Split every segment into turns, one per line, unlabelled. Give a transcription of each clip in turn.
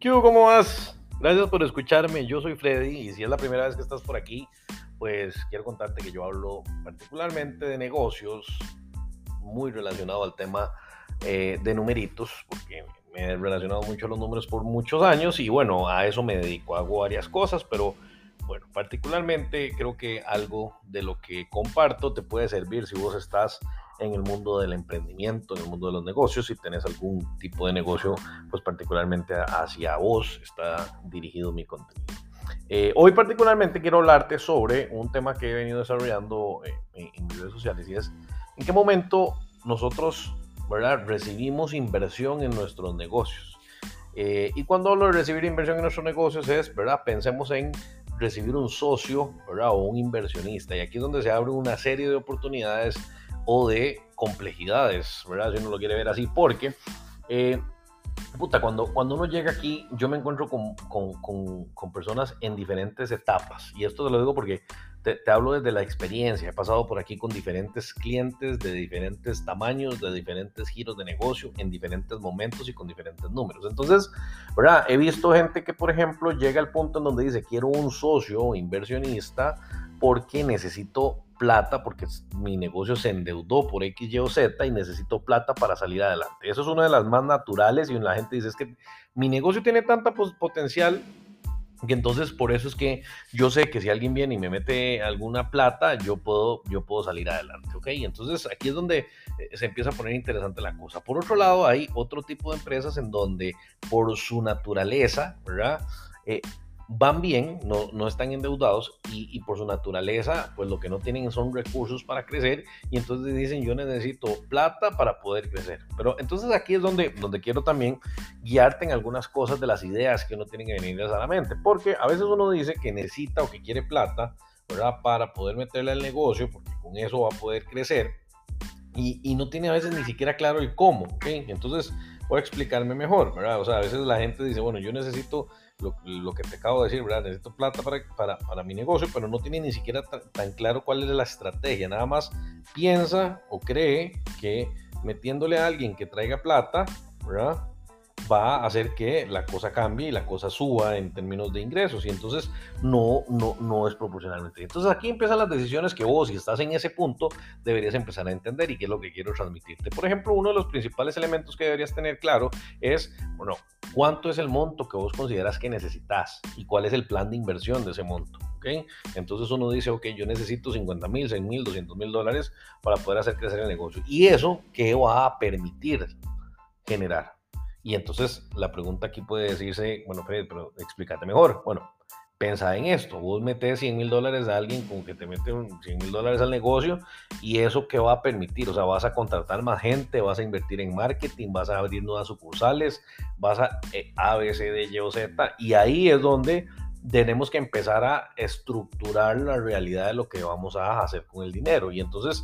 ¿Qué ¿Cómo vas? Gracias por escucharme. Yo soy Freddy y si es la primera vez que estás por aquí, pues quiero contarte que yo hablo particularmente de negocios muy relacionado al tema eh, de numeritos, porque me he relacionado mucho a los números por muchos años y bueno, a eso me dedico. Hago varias cosas, pero bueno, particularmente creo que algo de lo que comparto te puede servir si vos estás en el mundo del emprendimiento, en el mundo de los negocios, si tenés algún tipo de negocio, pues particularmente hacia vos está dirigido mi contenido. Eh, hoy particularmente quiero hablarte sobre un tema que he venido desarrollando eh, en, mis redes sociales y es en qué momento nosotros ¿verdad? recibimos inversión en nuestros negocios. Eh, y cuando hablo de recibir inversión en nuestros negocios es, ¿verdad? Pensemos en recibir un socio, ¿verdad? O un inversionista. Y aquí es donde se abre una serie de oportunidades o de complejidades, ¿verdad? Si uno lo quiere ver así, porque, eh, puta, cuando, cuando uno llega aquí, yo me encuentro con, con, con, personas en diferentes etapas. Y esto te lo digo porque te, te, hablo desde la experiencia. He pasado por aquí con diferentes clientes de diferentes tamaños, de diferentes giros de negocio, en diferentes momentos y con diferentes números. Entonces, ¿verdad? He visto gente que, por ejemplo, llega al punto en donde dice, quiero un socio inversionista porque necesito plata, porque mi negocio se endeudó por X, Y o Z y necesito plata para salir adelante. Eso es una de las más naturales y la gente dice, es que mi negocio tiene tanta potencial que entonces por eso es que yo sé que si alguien viene y me mete alguna plata, yo puedo, yo puedo salir adelante, ¿ok? Entonces aquí es donde eh, se empieza a poner interesante la cosa. Por otro lado, hay otro tipo de empresas en donde por su naturaleza, ¿verdad? Eh, van bien, no, no están endeudados y, por su naturaleza, pues lo que no tienen son recursos para crecer y entonces dicen yo necesito plata para poder crecer. Pero entonces aquí es donde, donde quiero también guiarte en algunas cosas de las ideas que uno tiene que venir a la mente, porque a veces uno dice que necesita o que quiere plata, ¿verdad? Para poder meterle al negocio, porque con eso va a poder crecer y, y no tiene a veces ni siquiera claro el cómo. Entonces voy a explicarme mejor, ¿verdad? O sea, a veces la gente dice, bueno, yo necesito lo, que te acabo de decir, ¿verdad? Necesito plata para, para, para mi negocio, pero no tiene ni siquiera tan claro cuál es la estrategia. Nada más piensa o cree que metiéndole a alguien que traiga plata, ¿verdad? Va a hacer que la cosa cambie y la cosa suba en términos de ingresos y entonces no, no, no es proporcionalmente. Entonces aquí empiezan las decisiones que vos, si estás en ese punto, deberías empezar a entender y qué es lo que quiero transmitirte. Por ejemplo, uno de los principales elementos que deberías tener claro es, bueno, cuánto es el monto que vos consideras que necesitas y cuál es el plan de inversión de ese monto. ¿Okay? Entonces uno dice, ok, yo necesito 50 mil, 100 mil, 200 mil dólares para poder hacer crecer el negocio. ¿Y eso qué va a permitir generar? Y entonces la pregunta aquí puede decirse, bueno, Fred, pero explícate mejor. Bueno, pensa en esto, vos metes 100 mil dólares a alguien con que te mete 100 mil dólares al negocio y eso qué va a permitir, o sea, vas a contratar más gente, vas a invertir en marketing, vas a abrir nuevas sucursales, vas a eh, A, o Z y ahí es donde tenemos que empezar a estructurar la realidad de lo que vamos a hacer con el dinero y entonces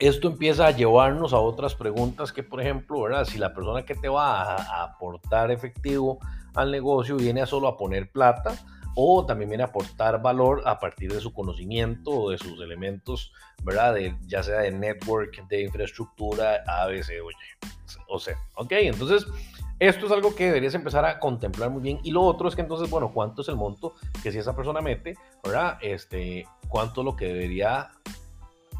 esto empieza a llevarnos a otras preguntas que, por ejemplo, ¿verdad? si la persona que te va a, aportar efectivo al negocio viene solo a poner plata o también viene a aportar valor a partir de su conocimiento o de sus elementos, ¿verdad? De, ya sea de network, de infraestructura, ABC o, o sea, ¿ok? Entonces, esto es algo que deberías empezar a contemplar muy bien. Y lo otro es que entonces, bueno, ¿cuánto es el monto que si esa persona mete, ¿verdad? Este, ¿cuánto lo que debería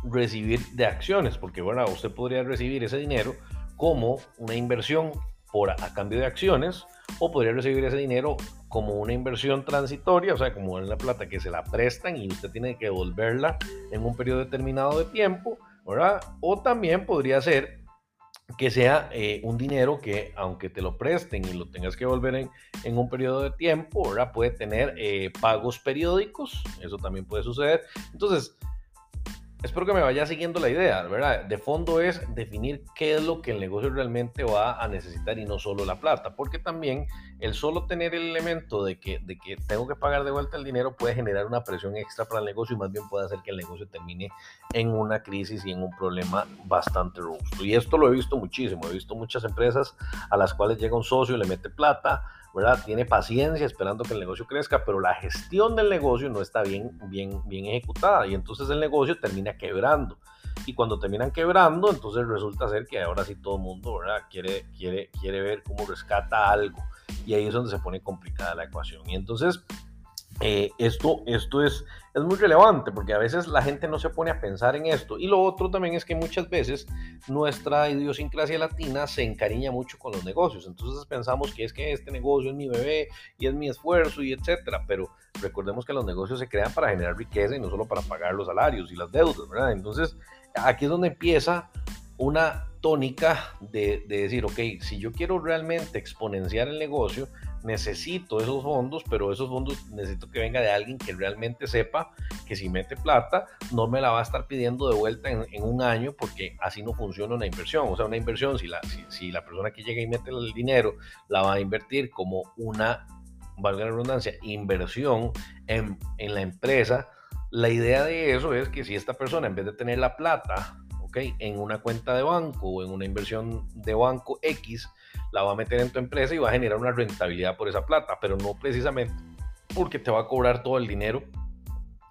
recibir de acciones, porque bueno, usted podría recibir ese dinero como una inversión por a, cambio de acciones o podría recibir ese dinero como una inversión transitoria, o sea, como en la plata que se la prestan y usted tiene que devolverla en un periodo determinado de tiempo, ¿verdad? O también podría ser que sea eh, un dinero que aunque te lo presten y lo tengas que devolver en, en un periodo de tiempo, ¿verdad? Puede tener eh, pagos periódicos, eso también puede suceder. Entonces, espero que me vaya siguiendo la idea. De fondo es definir qué es lo que el negocio realmente va a necesitar y no solo la plata, porque también el solo tener el elemento de que, de que tengo que pagar de vuelta el dinero puede generar una presión extra para el negocio y más bien puede hacer que el negocio termine en una crisis y en un problema bastante robusto. Y esto lo he visto muchísimo, he visto muchas empresas a las cuales llega un socio, le mete plata, ¿verdad? Tiene paciencia esperando que el negocio crezca, pero la gestión del negocio no está bien, bien, bien ejecutada y entonces el negocio termina quebrando. Y cuando terminan quebrando, entonces resulta ser que ahora sí todo el mundo, ¿verdad? Quiere, quiere, quiere ver cómo rescata algo. y ahí es donde se pone complicada la ecuación. Y entonces, eh, esto, esto es, es muy relevante porque a veces la gente no se pone a pensar en esto. Y lo otro también es que muchas veces nuestra idiosincrasia latina se encariña mucho con los negocios. Entonces pensamos que es que este negocio es mi bebé y es mi esfuerzo y etcétera. Pero recordemos que los negocios se crean para generar riqueza y no solo para pagar los salarios y las deudas, ¿verdad? Entonces aquí es donde empieza una tónica de, de decir, ok, si yo quiero realmente exponenciar el negocio, necesito esos fondos, pero esos fondos necesito que venga de alguien que realmente sepa que si mete plata, no me la va a estar pidiendo de vuelta en, un año, porque así no funciona una inversión. O sea, una inversión, si la, si, la persona que llega y mete el dinero la va a invertir como una, valga la redundancia, inversión en, en la empresa, la idea de eso es que si esta persona, en vez de tener la plata, ok, en una cuenta de banco o en una inversión de banco X, la va a meter en tu empresa y va a generar una rentabilidad por esa plata, pero no precisamente porque te va a cobrar todo el dinero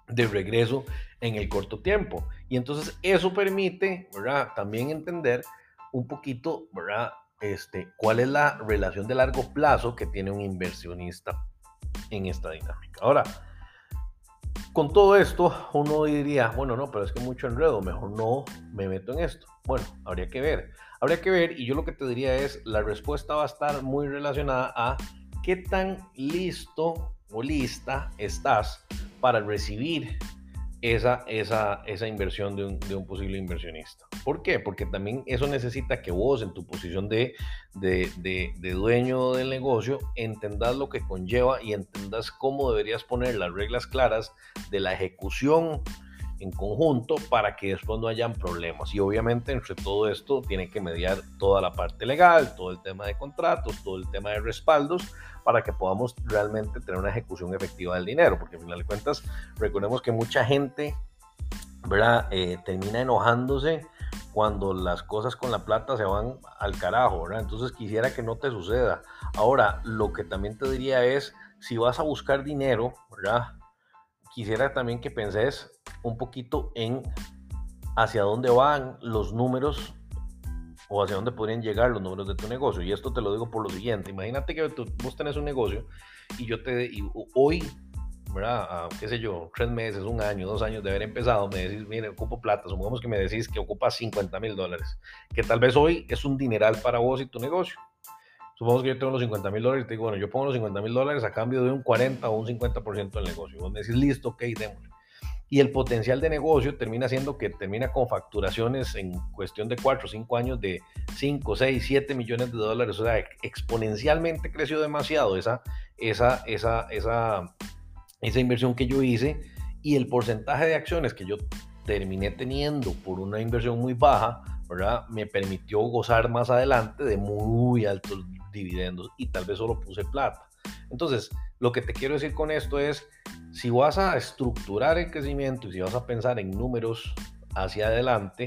de regreso en el corto tiempo. Y entonces eso permite, ¿verdad? También entender un poquito, ¿verdad? Este, cuál es la relación de largo plazo que tiene un inversionista en esta dinámica. Ahora, con todo esto, uno diría, bueno, no, pero es que mucho enredo, mejor no me meto en esto. Bueno, habría que ver. Habría que ver y yo lo que te diría es, la respuesta va a estar muy relacionada a qué tan listo o lista estás para recibir esa, esa, esa inversión de un, de un, posible inversionista. ¿Por qué? Porque también eso necesita que vos en tu posición de, de, de, dueño del negocio entendas lo que conlleva y entendas cómo deberías poner las reglas claras de la ejecución en conjunto para que después no hayan problemas. Y obviamente entre todo esto tiene que mediar toda la parte legal, todo el tema de contratos, todo el tema de respaldos, para que podamos realmente tener una ejecución efectiva del dinero, porque al final de cuentas recordemos que mucha gente ¿verdad? Eh, termina enojándose cuando las cosas con la plata se van al carajo, ¿verdad? Entonces quisiera que no te suceda. Ahora, lo que también te diría es, si vas a buscar dinero, ¿verdad? Quisiera también que penses un poquito en hacia dónde van los números o hacia dónde podrían llegar los números de tu negocio. Y esto te lo digo por lo siguiente. Imagínate que tú, vos tenés un negocio y yo te... Y hoy, ¿verdad? qué sé yo, tres meses, un año, dos años de haber empezado, me decís, mire, ocupo plata. Supongamos que me decís que ocupas 50 mil dólares. Que tal vez hoy es un dineral para vos y tu negocio. Supongamos que yo tengo los 50 mil dólares y te digo, bueno, yo pongo los 50 mil dólares a cambio de un 40 o un 50% del negocio. Vos me decís, listo, ok, démosle. Y el potencial de negocio termina siendo que termina con facturaciones en cuestión de 4 o 5 años de 5, 6, 7 millones de dólares. O sea, exponencialmente creció demasiado esa, esa, esa, esa, esa inversión que yo hice y el porcentaje de acciones que yo terminé teniendo por una inversión muy baja, ¿verdad? Me permitió gozar más adelante de muy altos dividendos y tal vez solo puse plata. Entonces, lo que te quiero decir con esto es, si vas a estructurar el crecimiento y si vas a pensar en números hacia adelante,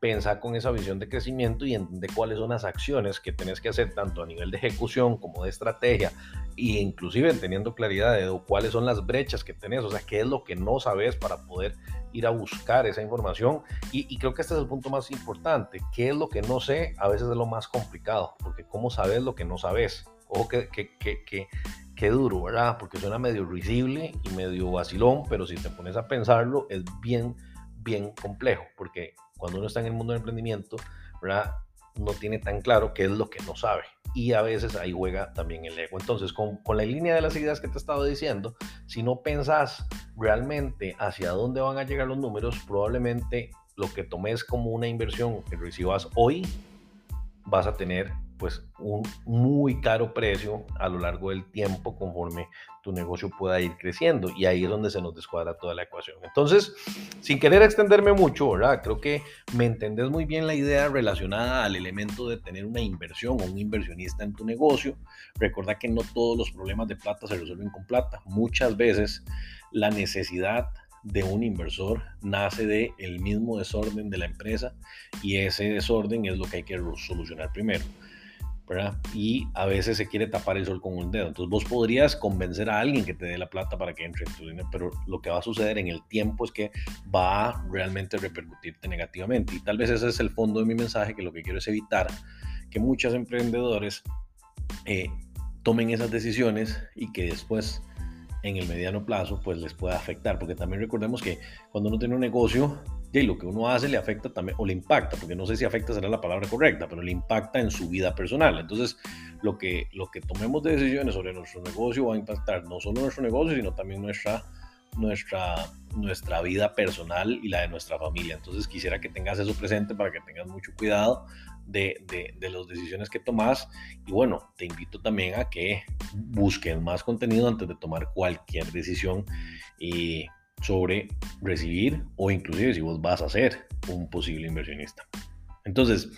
pensar con esa visión de crecimiento y entender cuáles son las acciones que tienes que hacer tanto a nivel de ejecución como de estrategia e inclusive teniendo claridad de cuáles son las brechas que tenés, o sea, qué es lo que no sabes para poder ir a buscar esa información y, creo que este es el punto más importante, qué es lo que no sé, a veces es lo más complicado, porque cómo sabes lo que no sabes, o que, que, que, que duro, ¿verdad? Porque suena medio risible y medio vacilón, pero si te pones a pensarlo es bien, bien complejo, porque cuando uno está en el mundo del emprendimiento, ¿verdad? No tiene tan claro qué es lo que no sabe. Y a veces ahí juega también el ego. Entonces, con, con la línea de las ideas que te he estado diciendo, si no pensás realmente hacia dónde van a llegar los números, probablemente lo que tomes como una inversión que recibas hoy, vas a tener pues un muy caro precio a lo largo del tiempo conforme tu negocio pueda ir creciendo y ahí es donde se nos descuadra toda la ecuación. Entonces, sin querer extenderme mucho, ¿verdad? Creo que me entendés muy bien la idea relacionada al elemento de tener una inversión o un inversionista en tu negocio. Recuerda que no todos los problemas de plata se resuelven con plata. Muchas veces la necesidad de un inversor nace de el mismo desorden de la empresa y ese desorden es lo que hay que solucionar primero. Y a veces se quiere tapar el sol con un dedo. Entonces vos podrías convencer a alguien que te dé la plata para que entre en tu dinero, pero lo que va a suceder en el tiempo es que va a realmente repercutirte negativamente. Y tal vez ese es el fondo de mi mensaje, que lo que quiero es evitar que muchos emprendedores eh, tomen esas decisiones y que después en el mediano plazo pues les pueda afectar, porque también recordemos que cuando uno tiene un negocio, y lo que uno hace le afecta también, o le impacta, porque no sé si afecta será la palabra correcta, pero le impacta en su vida personal. Entonces, lo que, lo que tomemos de decisiones sobre nuestro negocio va a impactar no solo nuestro negocio, sino también nuestra, nuestra, nuestra vida personal y la de nuestra familia. Entonces, quisiera que tengas eso presente para que tengas mucho cuidado de, de, de las decisiones que tomas. Y bueno, te invito también a que busques más contenido antes de tomar cualquier decisión. Y sobre recibir o inclusive si vos vas a ser un posible inversionista. Entonces,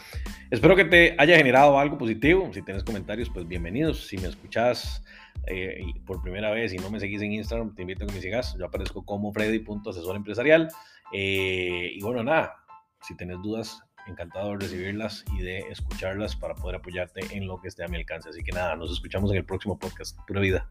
espero que te haya generado algo positivo. Si tienes comentarios, pues bienvenidos. Si me escuchas eh, por primera vez y no me seguís en Instagram, te invito a que me sigas. Yo aparezco como Freddy.asesor empresarial. Eh, y bueno, nada, si tienes dudas, encantado de recibirlas y de escucharlas para poder apoyarte en lo que esté a mi alcance. Así que nada, nos escuchamos en el próximo podcast. Pura vida.